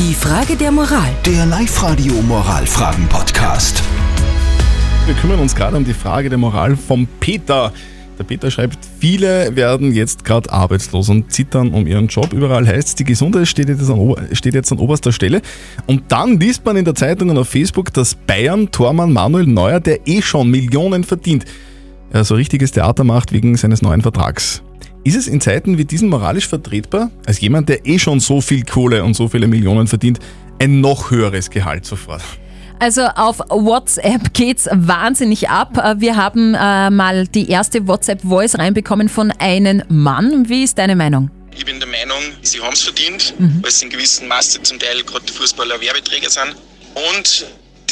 Die Frage der Moral. Der Live-Radio Moralfragen-Podcast. Wir kümmern uns gerade um die Frage der Moral vom Peter. Der Peter schreibt, viele werden jetzt gerade arbeitslos und zittern um ihren Job. Überall heißt es, die Gesundheit steht jetzt, an, steht jetzt an oberster Stelle. Und dann liest man in der Zeitung und auf Facebook, dass Bayern-Tormann Manuel Neuer, der eh schon Millionen verdient, so richtiges Theater macht wegen seines neuen Vertrags. Ist es in Zeiten wie diesen moralisch vertretbar, als jemand, der eh schon so viel Kohle und so viele Millionen verdient, ein noch höheres Gehalt zu fordern? Also auf WhatsApp geht's wahnsinnig ab. Äh, Wir haben äh, mal die erste WhatsApp-Voice reinbekommen von einem Mann. Wie ist deine Meinung? Ich bin der Meinung, sie haben es verdient, weil sie in gewissem Maße zum Teil gerade Fußballer Werbeträger sind. Und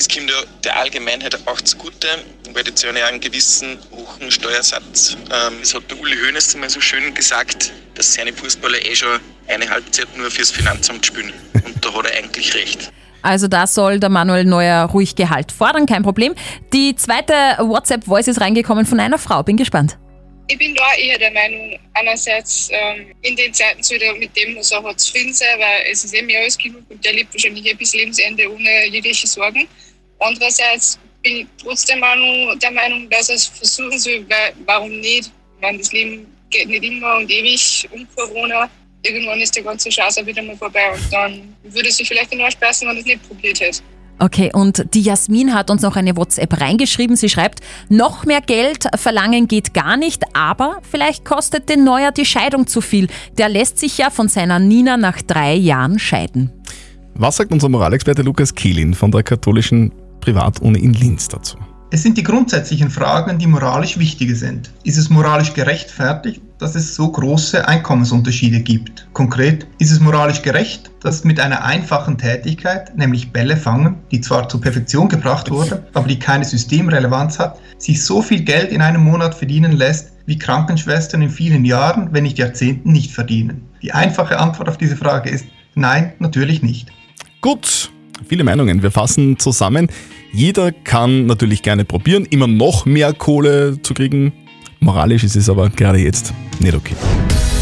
das kommt ja der Allgemeinheit auch zugute, weil die zahlen ja einen gewissen hohen Steuersatz. Ähm, das hat der Uli Hoeneß einmal so schön gesagt, dass seine Fußballer eh schon eine Halbzeit nur fürs Finanzamt spielen. Und da hat er eigentlich recht. Also da soll der Manuel Neuer ruhig Gehalt fordern, kein Problem. Die zweite WhatsApp-Voice ist reingekommen von einer Frau. Bin gespannt. Ich bin da eher der Meinung, einerseits ähm, in den Zeiten soll er mit dem, was er hat, zufrieden sein, weil es ist eh mehr als genug und der lebt wahrscheinlich eh bis Lebensende ohne jegliche Sorgen. Andererseits bin ich trotzdem auch der Meinung, dass er es versuchen soll, weil warum nicht? Weil das Leben geht nicht immer und ewig um Corona. Irgendwann ist die ganze Chance wieder mal vorbei und dann würde sie vielleicht in beißen, wenn er es nicht probiert hätte. Okay, und die Jasmin hat uns noch eine WhatsApp reingeschrieben. Sie schreibt, noch mehr Geld verlangen geht gar nicht, aber vielleicht kostet den Neuer die Scheidung zu viel. Der lässt sich ja von seiner Nina nach drei Jahren scheiden. Was sagt unser Moralexperte Lukas Kehlin von der katholischen Privatuni in Linz dazu? Es sind die grundsätzlichen Fragen, die moralisch wichtige sind. Ist es moralisch gerechtfertigt, dass es so große Einkommensunterschiede gibt? Konkret, ist es moralisch gerecht, dass mit einer einfachen Tätigkeit, nämlich Bälle fangen, die zwar zur Perfektion gebracht wurde, aber die keine Systemrelevanz hat, sich so viel Geld in einem Monat verdienen lässt, wie Krankenschwestern in vielen Jahren, wenn nicht Jahrzehnten, nicht verdienen? Die einfache Antwort auf diese Frage ist nein, natürlich nicht. Gut, viele Meinungen. Wir fassen zusammen. Jeder kann natürlich gerne probieren, immer noch mehr Kohle zu kriegen. Moralisch ist es aber gerade jetzt nicht okay.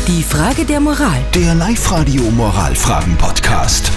Die Frage der Moral. Der Live-Radio Moralfragen-Podcast.